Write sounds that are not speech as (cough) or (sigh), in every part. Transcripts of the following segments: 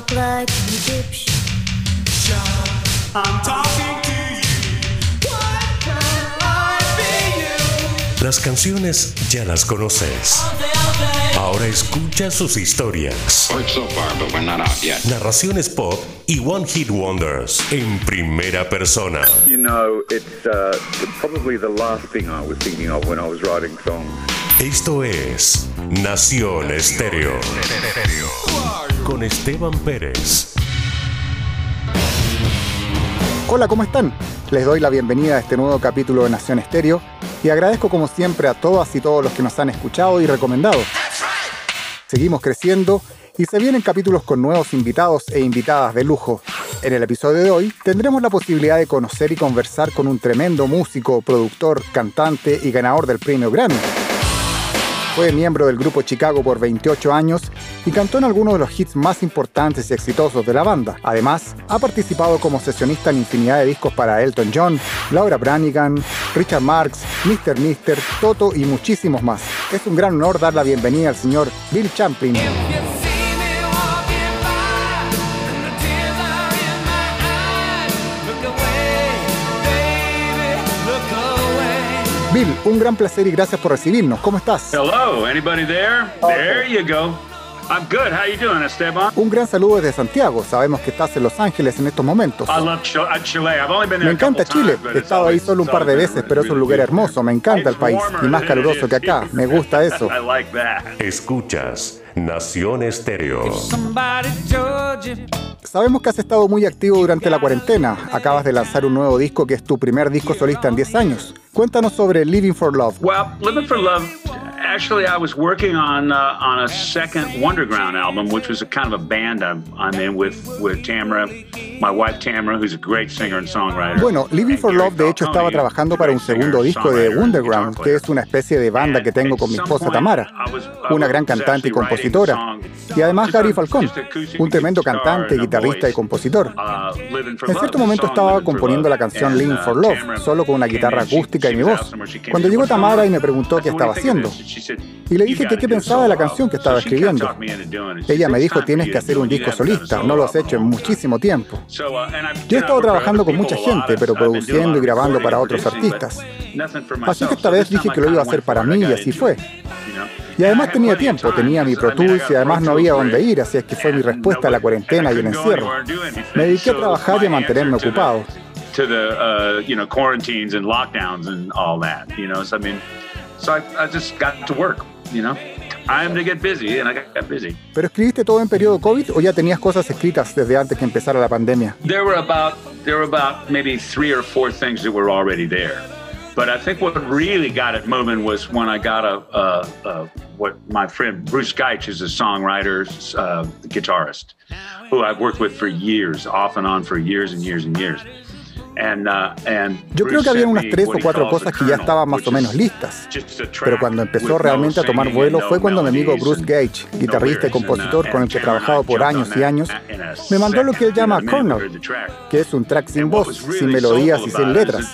talk like an Egyptian. I'm talking to you. What can I be you? Las canciones ya las conoces. Ahora escucha sus historias. Worked so far, but we're not out yet. Narraciones pop y One Hit Wonders en primera persona. You know, it's uh, probably the last thing I was thinking of when I was writing songs. Esto es Nación Estéreo. Con Esteban Pérez. Hola, ¿cómo están? Les doy la bienvenida a este nuevo capítulo de Nación Estéreo y agradezco como siempre a todas y todos los que nos han escuchado y recomendado. Seguimos creciendo y se vienen capítulos con nuevos invitados e invitadas de lujo. En el episodio de hoy tendremos la posibilidad de conocer y conversar con un tremendo músico, productor, cantante y ganador del premio Grammy. Fue miembro del grupo Chicago por 28 años y cantó en algunos de los hits más importantes y exitosos de la banda. Además, ha participado como sesionista en infinidad de discos para Elton John, Laura Branigan, Richard Marx, Mr. Mister, Toto y muchísimos más. Es un gran honor dar la bienvenida al señor Bill Champlin. Bill, un gran placer y gracias por recibirnos. ¿Cómo estás? Hello, anybody there? There you go. I'm good. How you doing, Esteban? Un gran saludo desde Santiago. Sabemos que estás en Los Ángeles en estos momentos. I love Chile. uh, Chile. I've only been there Me encanta Chile. He estado ahí solo un it's par de veces, pero es un lugar hermoso. Me encanta el país y más caluroso que acá. Me gusta eso. (laughs) I like that. Escuchas Nación Estéreo. Somebody told you. Sabemos que has estado muy activo durante la cuarentena. Acabas de lanzar un nuevo disco que es tu primer disco solista en 10 años. Cuéntanos sobre Living for Love. Well, Living for Love. Actually, I was working on uh, on a second Wonderground album, which was a kind of a band I'm, I'm in with with Tamara, my wife Tamara, who's a great singer and songwriter. Bueno, Living for Love de hecho estaba trabajando para un segundo disco de Wonderground, que es una especie de banda que tengo con mi esposa Tamara, una gran cantante y compositora, y además Gary Falcón, un tremendo cantante, guitarrista y compositor. En cierto momento estaba componiendo la canción Living for Love, solo con una guitarra acústica y mi voz. Cuando llegó Tamara y me preguntó qué estaba haciendo, y le dije que qué pensaba de la canción que estaba escribiendo. Ella me dijo, tienes que hacer un disco solista, no lo has hecho en muchísimo tiempo. Yo he estado trabajando con mucha gente, pero produciendo y grabando para otros artistas. Así que esta vez dije que lo iba a hacer para mí y así fue. Y además tenía tiempo, tenía mi Pro Tools y además no había dónde ir, así es que fue mi respuesta a la cuarentena y el encierro. Me dediqué a trabajar y a mantenerme ocupado. To the uh, you know quarantines and lockdowns and all that, you know. So I mean, so I, I just got to work, you know. Time to get busy, and I got busy. ¿Pero escribiste todo en periodo COVID o ya tenías cosas escritas desde antes que empezara la pandemia? There were about there were about maybe three or four things that were already there, but I think what really got it moving was when I got a, a, a what my friend Bruce Geich is a songwriter, uh, guitarist, who I've worked with for years, off and on for years and years and years. Uh, Yo creo que había unas tres o cuatro cosas que ya estaban más o menos is listas. Pero cuando empezó realmente a tomar vuelo fue cuando mi amigo Bruce Gage, guitarrista y lyrics, compositor con uh, el que he trabajado por años y años, me mandó lo que él llama track. que es un track sin voz, sin melodías y sin letras.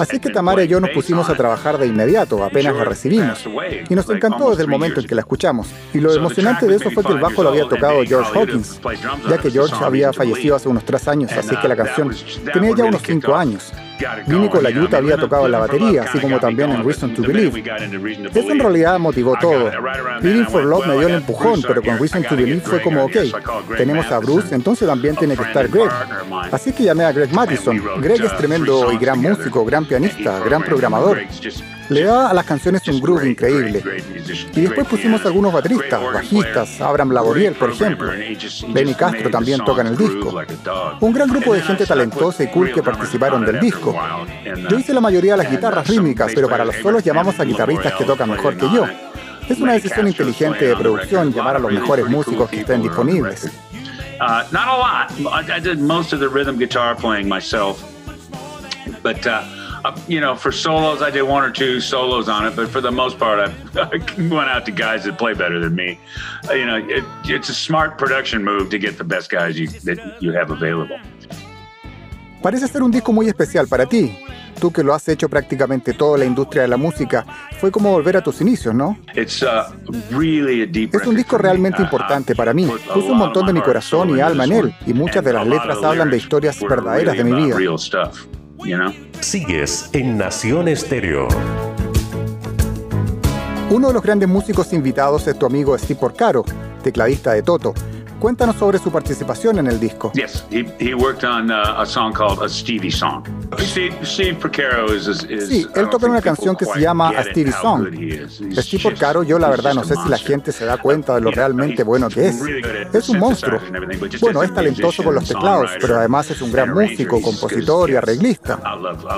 Así que Tamara y yo nos pusimos a trabajar de inmediato, apenas la recibimos. Y nos encantó desde el momento en que la escuchamos. Y lo emocionante de eso fue que el bajo lo había tocado George Hawkins, ya que George había fallecido hace unos tres años, así que la canción tenía ya unos cinco años. Vinny Colaiuta había tocado la batería, así como también en Reason to Believe. Eso en realidad motivó todo. Living for Love me dio el empujón, pero con Reason to Believe fue como, ok, tenemos a Bruce, entonces también tiene que estar Greg. Así que llamé a Greg Mattison. Greg es tremendo y gran músico, gran pianista, gran programador. Le da a las canciones un groove increíble. Y después pusimos algunos bateristas, bajistas, Abraham Laboriel, por ejemplo. Benny Castro también toca en el disco. Un gran grupo de gente talentosa y cool que participaron del disco. Yo hice la mayoría de las guitarras rítmicas, pero para los solos llamamos a guitarristas que tocan mejor que yo. Es una decisión inteligente de producción llamar a los mejores músicos que estén disponibles. Uh, not a lot. I, I did most of the rhythm guitar playing myself, but uh, you know, for solos, I did one or two solos on it. But for the most part, I, (laughs) I went out to guys that play better than me. Uh, you know, it, it's a smart production move to get the best guys you that you have available. Parece ser un disco muy especial para ti. tú que lo has hecho prácticamente toda la industria de la música, fue como volver a tus inicios, ¿no? uh, Es un disco realmente importante para mí. Puse un montón de mi corazón y alma en él, y muchas de las letras hablan de historias verdaderas de mi vida. Sigues en Nación Estéreo. Uno de los grandes músicos invitados es tu amigo Steve Porcaro, tecladista de Toto. Cuéntanos sobre su participación en el disco. Yes, he, he worked on uh, a song called a Stevie Song. Steve, Steve Porcaro is, is, Sí, él toca en una canción que se llama A Stevie Song. Steve Porcaro, yo la verdad no a sé si la gente se da cuenta de lo realmente bueno que es. Es un monstruo. Bueno, es a talentoso con los teclados, pero además es un gran músico, compositor y arreglista.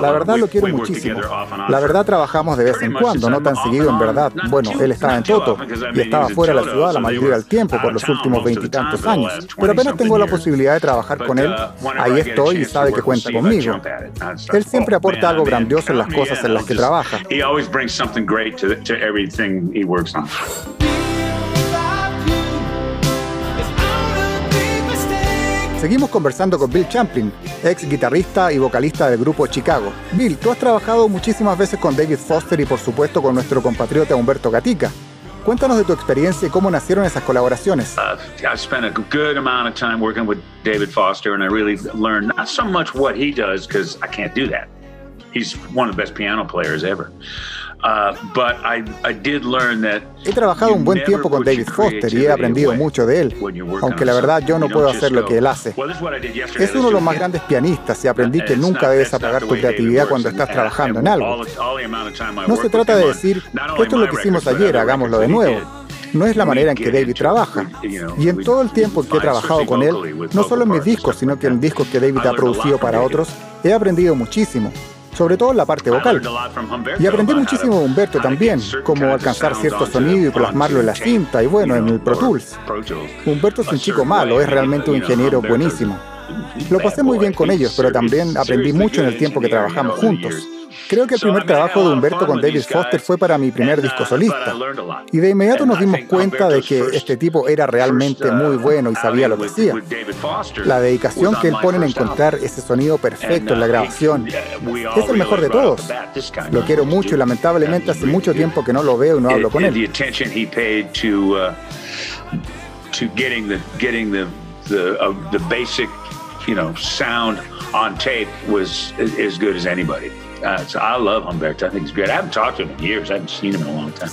La verdad lo quiero muchísimo. La verdad trabajamos de vez en cuando, no tan seguido en verdad. Bueno, él estaba en Toto y estaba fuera de la ciudad la mayoría del tiempo por los últimos veintitantos años. Pero apenas 20-something tengo la posibilidad de trabajar But, con él, ahí estoy y sabe que cuenta conmigo. Él siempre "Oh, aporta algo grandioso en las cosas in", en las que trabaja. He always brings something great to, to everything he works on. Seguimos conversando con Bill Champlin, ex guitarrista y vocalista del grupo Chicago. Bill, tú has trabajado muchísimas veces con David Foster y por supuesto con nuestro compatriota Humberto Gatica. Cuéntanos de tu experiencia y cómo nacieron esas colaboraciones. Uh, I spent a good amount of time working with David Foster, and I really learned not so much what he does because I can't do that. He's one of the best piano players ever. Uh, but I, I did learn that He trabajado un buen tiempo con David Foster y he aprendido mucho de él, aunque la verdad yo no puedo hacer lo que él hace. Es uno de los más grandes pianistas y aprendí que nunca debes apagar tu creatividad cuando estás trabajando en algo. No se trata de decir, esto es lo que hicimos ayer, hagámoslo de nuevo. No es la manera en que David trabaja. Y en todo el tiempo que he trabajado con él, no solo en mis discos, sino que en discos que David ha producido para otros, he aprendido muchísimo. Sobre todo en la parte vocal. Y aprendí muchísimo de Humberto también, cómo alcanzar cierto sonido y plasmarlo en la cinta y bueno, en el Pro Tools. Humberto es un chico malo, es realmente un ingeniero buenísimo. Lo pasé muy bien con ellos, pero también aprendí mucho en el tiempo que trabajamos juntos. Creo que el primer trabajo de Humberto con David Foster fue para mi primer disco solista. Y de inmediato nos dimos cuenta de que este tipo era realmente muy bueno y sabía lo que hacía. La dedicación que él pone en encontrar ese sonido perfecto en la grabación es el mejor de todos. Lo quiero mucho y lamentablemente hace mucho tiempo que no lo veo y no hablo con él. uh, uh, sound on tape was as, as good as anybody. Uh, I love Humberto. I think he's great. I haven't talked to him in years. I haven't seen him in a long time.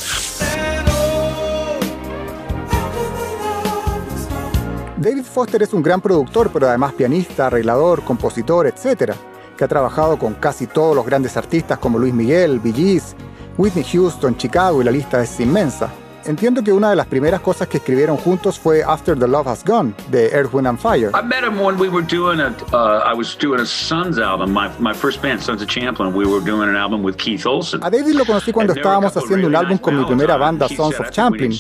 David Foster es un gran productor, pero además pianista, arreglador, compositor, etc., que ha trabajado con casi todos los grandes artistas como Luis Miguel, Bee Whitney Houston, Chicago y la lista es inmensa. Entiendo que una de las primeras cosas que escribieron juntos fue After the Love Has Gone, de Earth, Wind and Fire. I met him when we were doing a. Uh, I was doing a Sons album. My my first band, Sons of Champlin. We were doing an album with Keith Olsen. A David lo conocí cuando estábamos haciendo un álbum con mi primera banda, Sons of Champlin,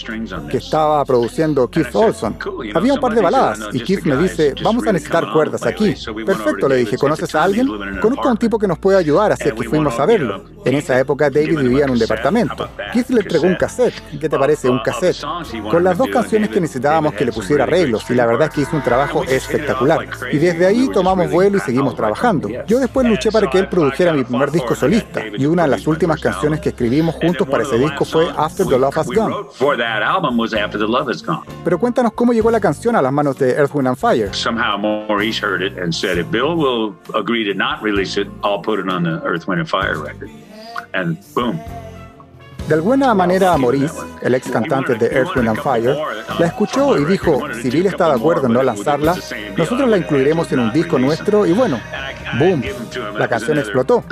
que estaba produciendo Keith Olson. Había un par de baladas y Keith me dice, vamos a necesitar cuerdas aquí. Perfecto, le dije, ¿conoces a alguien? Conozco a un tipo que nos puede ayudar, así que fuimos a verlo. En esa época David vivía en un departamento. Keith le entregó un cassette. ¿Qué te parece? Un cassette. Con las dos canciones que necesitábamos que le pusiera arreglos y la verdad es que hizo un trabajo espectacular. Y desde ahí tomamos vuelo y seguimos trabajando. Yo después luché para que él produjera mi primer disco solista y una de las últimas canciones que escribimos juntos para ese disco fue After the Love Has Gone. Pero cuéntanos cómo llegó la canción a las manos de Earth, Wind and Fire. Somehow Maurice heard it and said, if Bill will agree to not release it, I'll put it on the Earth, Wind and Fire record. And boom. De alguna manera, Maurice, el ex cantante de Earth, Wind and Fire, la escuchó y dijo, si Bill está de acuerdo en no lanzarla, nosotros la incluiremos en un disco nuestro y bueno, boom, la canción explotó.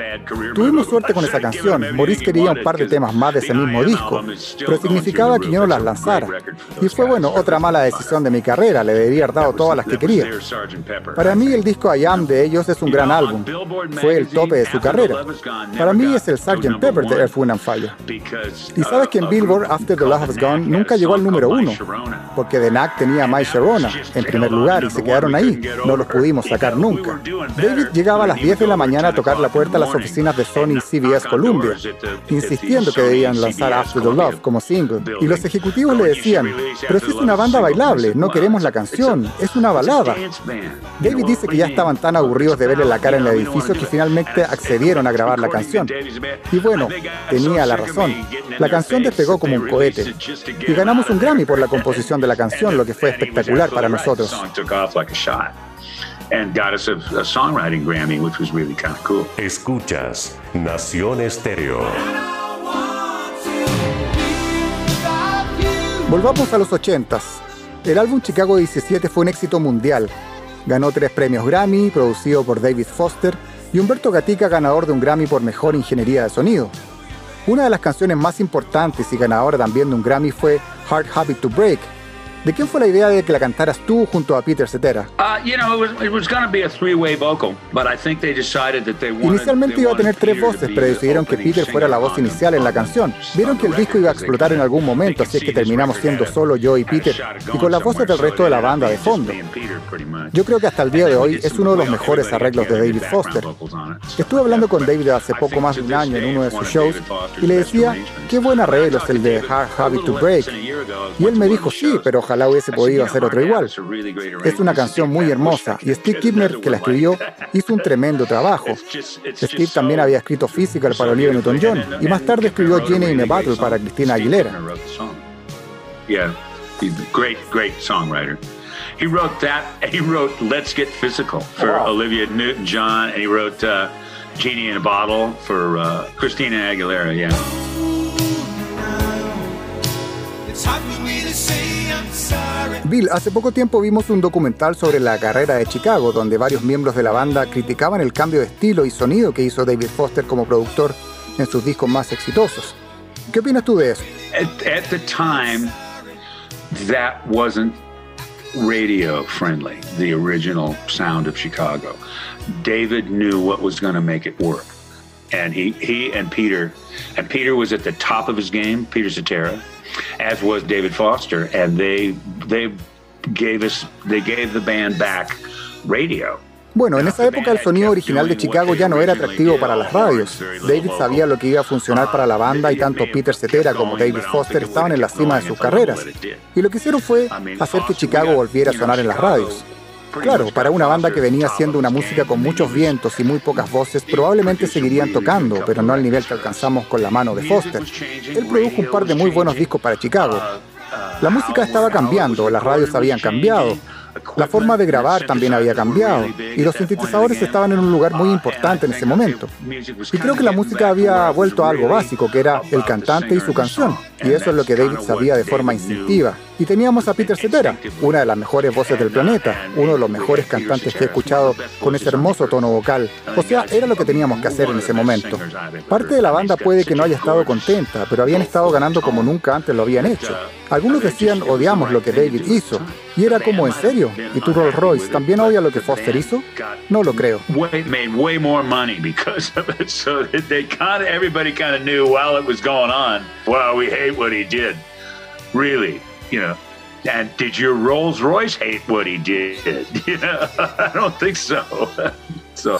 Tuvimos suerte con esa canción, Maurice quería un par de temas más de ese mismo disco, pero significaba que yo no las lanzara. Y fue bueno, otra mala decisión de mi carrera, le debería haber dado todas las que quería. Para mí el disco I Am de ellos es un gran álbum, fue el tope de su carrera. Para mí es el Sgt. Pepper de Earth, Wind and Fire. Y sabes que en Billboard After the Love Has Gone nunca llegó al número uno, porque The Knack tenía My Sharona en primer lugar y se quedaron ahí, no los pudimos sacar nunca. David llegaba a las 10 de la mañana a tocar la puerta a las oficinas de Sony CBS Columbia, insistiendo que debían lanzar After the Love como single. Y los ejecutivos le decían, pero si es una banda bailable, no queremos la canción, es una balada. David dice que ya estaban tan aburridos de verle la cara en el edificio que finalmente accedieron a grabar la canción. Y bueno, tenía la razón. La canción despegó como un cohete. Y ganamos un Grammy por la composición de la canción, lo que fue espectacular para nosotros. Escuchas Nación Estéreo. Volvamos a los 80s. El álbum Chicago 17 fue un éxito mundial. Ganó tres premios Grammy, producido por David Foster, y Humberto Gatica ganador de un Grammy por Mejor Ingeniería de Sonido. Una de las canciones más importantes y ganadora también de un Grammy fue Hard Habit to Break, ¿De quién fue la idea de que la cantaras tú junto a Peter Cetera? Inicialmente iba a tener tres voces, pero decidieron que Peter fuera la voz inicial en la canción. Vieron que el disco iba a explotar en algún momento, así es que terminamos siendo solo yo y Peter, y con las voces del resto de la banda de fondo. Yo creo que hasta el día de hoy es uno de los mejores arreglos de David Foster. Estuve hablando con David hace poco más de un año en uno de sus shows y le decía, qué buen arreglo es el de Hard Habit to Break. Y él me dijo, sí, pero ojalá hubiese podido hacer otro igual. Es una canción muy hermosa y Steve Kibner, que la escribió, hizo un tremendo trabajo. Steve también había escrito Physical para Olivia Newton-John y más tarde escribió Jenny in a Battle para Cristina Aguilera. Yeah, great, great songwriter. He wrote that, (laughs) he wrote Let's Get Physical for Olivia Newton-John, and he wrote uh, Genie in a Bottle for uh, Christina Aguilera, yeah. Bill, hace poco tiempo vimos un documental sobre la carrera de Chicago, donde varios miembros de la banda criticaban el cambio de estilo y sonido que hizo David Foster como productor en sus discos más exitosos. ¿Qué opinas tú de eso? At, the time, that wasn't radio friendly, the original sound of Chicago. David knew what was going to make it work. And he, he and Peter, and Peter was at the top of his game, Peter Cetera, as was David Foster, and they they gave us they gave the band back radio. Bueno, en esa época el sonido original de Chicago ya no era atractivo para las radios. David sabía lo que iba a funcionar para la banda y tanto Peter Cetera como David Foster estaban en la cima de sus carreras. Y lo que hicieron fue hacer que Chicago volviera a sonar en las radios. Claro, para una banda que venía haciendo una música con muchos vientos y muy pocas voces, probablemente seguirían tocando, pero no al nivel que alcanzamos con la mano de Foster. Él produjo un par de muy buenos discos para Chicago. La música estaba cambiando, las radios habían cambiado, la forma de grabar también había cambiado y los sintetizadores estaban en un lugar muy importante en ese momento. Y creo que la música había vuelto a algo básico, que era el cantante y su canción. Y eso es lo que David sabía de forma instintiva. Y teníamos a Peter Cetera, una de las mejores voces del planeta, uno de los mejores cantantes que he escuchado con ese hermoso tono vocal. O sea, era lo que teníamos que hacer en ese momento. Parte de la banda puede que no haya estado contenta, pero habían estado ganando como nunca antes lo habían hecho. Algunos decían odiamos lo que David hizo. Y era como, ¿en serio? ¿Y tu Rolls Royce también odia lo que Foster hizo? No lo creo. Made way more money because of it, (laughs) so they kind of everybody kind of knew while it was going on. Wow, we hate what he did. Really, you know. And did your Rolls Royce hate what he did? (laughs) You know, (laughs) I don't think so. so.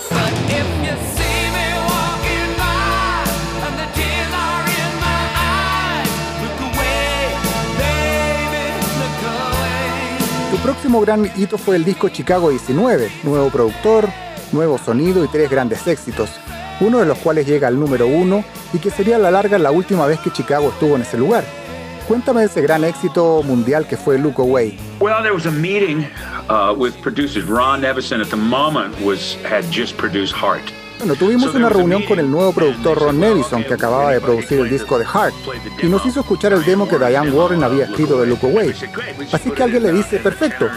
Próximo gran hito fue el disco Chicago 19, nuevo productor, nuevo sonido y tres grandes éxitos, uno de los cuales llega al número uno y que sería a la larga la última vez que Chicago estuvo en ese lugar. Cuéntame ese gran éxito mundial que fue Look Away. Well, there was a meeting uh, with producers. Ron Nevison at the moment was had just produced Heart. Bueno, tuvimos una reunión con el nuevo productor Ron Nevison, que acababa de producir el disco de Heart, y nos hizo escuchar el demo que Diane Warren había escrito de Look Away. Así que alguien le dice, perfecto,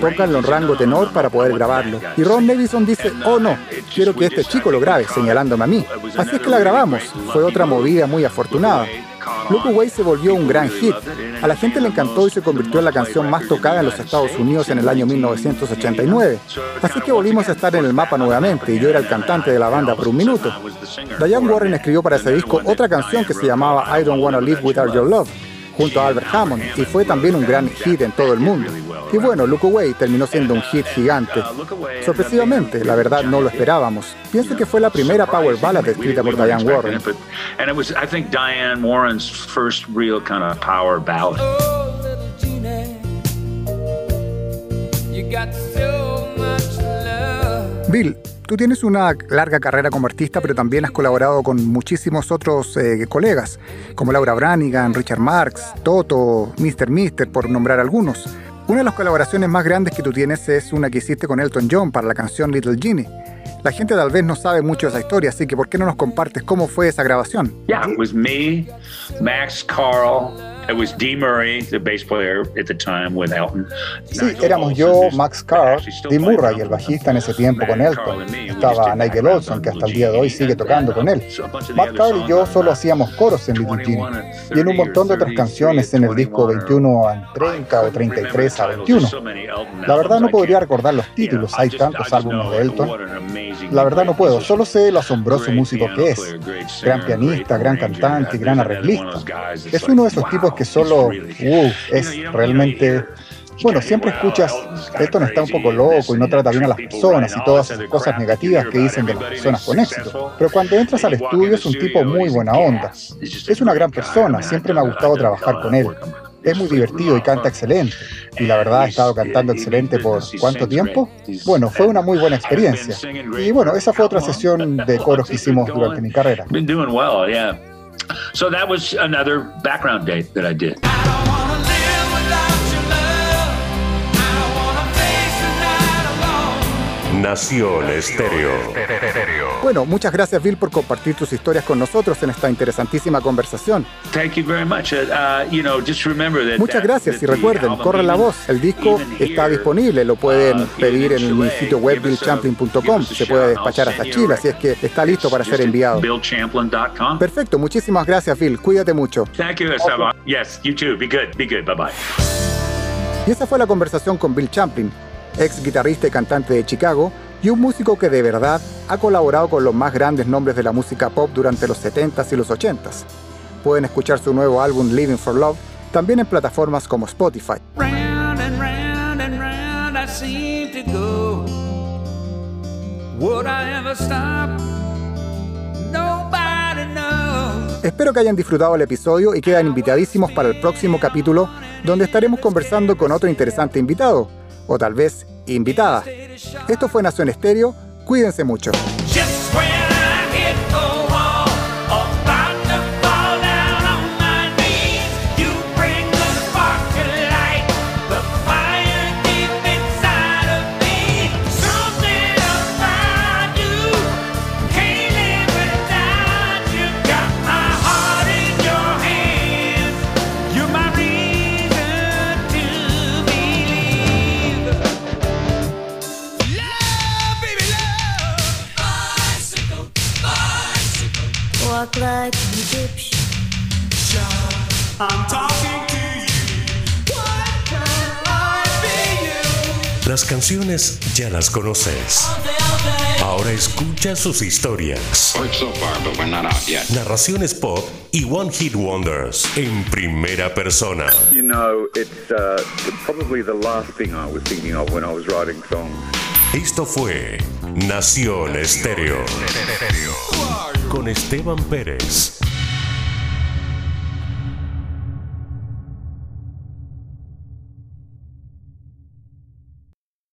tócanlo en rango tenor para poder grabarlo. Y Ron Nevison dice, oh no, quiero que este chico lo grabe, señalándome a mí. Así es que la grabamos. Fue otra movida muy afortunada. Look Away se volvió un gran hit. A la gente le encantó y se convirtió en la canción más tocada en los Estados Unidos en el año 1989. Así que volvimos a estar en el mapa nuevamente y yo era el cantante de la banda por un minuto. Diane Warren escribió para ese disco otra canción que se llamaba I Don't Wanna Live Without Your Love junto a Albert Hammond y fue también un gran hit en todo el mundo. Y bueno, Look Away terminó siendo un hit gigante. Sorpresivamente, la verdad no lo esperábamos. Pienso que fue la primera power ballad escrita por Diane Warren. Bill, Tú tienes una larga carrera como artista, pero también has colaborado con muchísimos otros eh, colegas, como Laura Branigan, Richard Marx, Toto, Mr. Mister, por nombrar algunos. Una de las colaboraciones más grandes que tú tienes es una que hiciste con Elton John para la canción Little Genie. La gente tal vez no sabe mucho de esa historia, así que ¿por qué no nos compartes cómo fue esa grabación? Yeah, it was me, Max Carl, It was Dee Murray, the bass player at the time with Elton. Sí, éramos yo, Max Carr, Dee Murray, el bajista en ese tiempo con Elton. Estaba Nigel Olson, que hasta el día de hoy sigue tocando con él. Max Carr y yo solo hacíamos coros en Little Genie y en un montón de otras canciones en el disco 21 a 30 o 33 a 21. La verdad no podría recordar los títulos, hay tantos álbumes de Elton. La verdad no puedo, solo sé lo asombroso músico que es. Gran pianista, gran cantante y gran arreglista. Es uno de esos tipos que solo uh, es realmente bueno, siempre escuchas, esto no está un poco loco y no trata bien a las personas y todas esas cosas negativas que dicen de las personas con éxito. Pero cuando entras al estudio es un tipo muy buena onda. Es una gran persona, siempre me ha gustado trabajar con él. Es muy divertido y canta excelente. Y la verdad ha estado cantando excelente por cuánto tiempo? Bueno, fue una muy buena experiencia. Y bueno, esa fue otra sesión de coros que hicimos durante mi carrera. So that was another background date that I did. Nación Estéreo. Bueno, muchas gracias Bill por compartir tus historias con nosotros en esta interesantísima conversación. muchas gracias y recuerden, corran la voz. El disco está disponible, lo pueden uh, pedir en mi sitio web billchamplin.com. Se puede despachar hasta Chile, así es que está listo para ser enviado. Perfecto, muchísimas gracias Bill. Cuídate mucho. Yes, you too. Be good. Be good. Bye bye. Y esa fue la conversación con Bill Champlin ex guitarrista y cantante de Chicago, y un músico que de verdad ha colaborado con los más grandes nombres de la música pop durante los 70s y los 80s. Pueden escuchar su nuevo álbum Living for Love también en plataformas como Spotify. Espero que hayan disfrutado el episodio y quedan invitadísimos para el próximo capítulo donde estaremos conversando con otro interesante invitado o tal vez invitada. Esto fue Nación Estéreo, cuídense mucho. Las canciones ya las conoces. Ahora escucha sus historias. Narraciones pop y One Hit Wonders en primera persona. You know, it's uh, probably the last thing I was thinking of when I was writing songs. Esto fue Nación Estéreo con Esteban Pérez.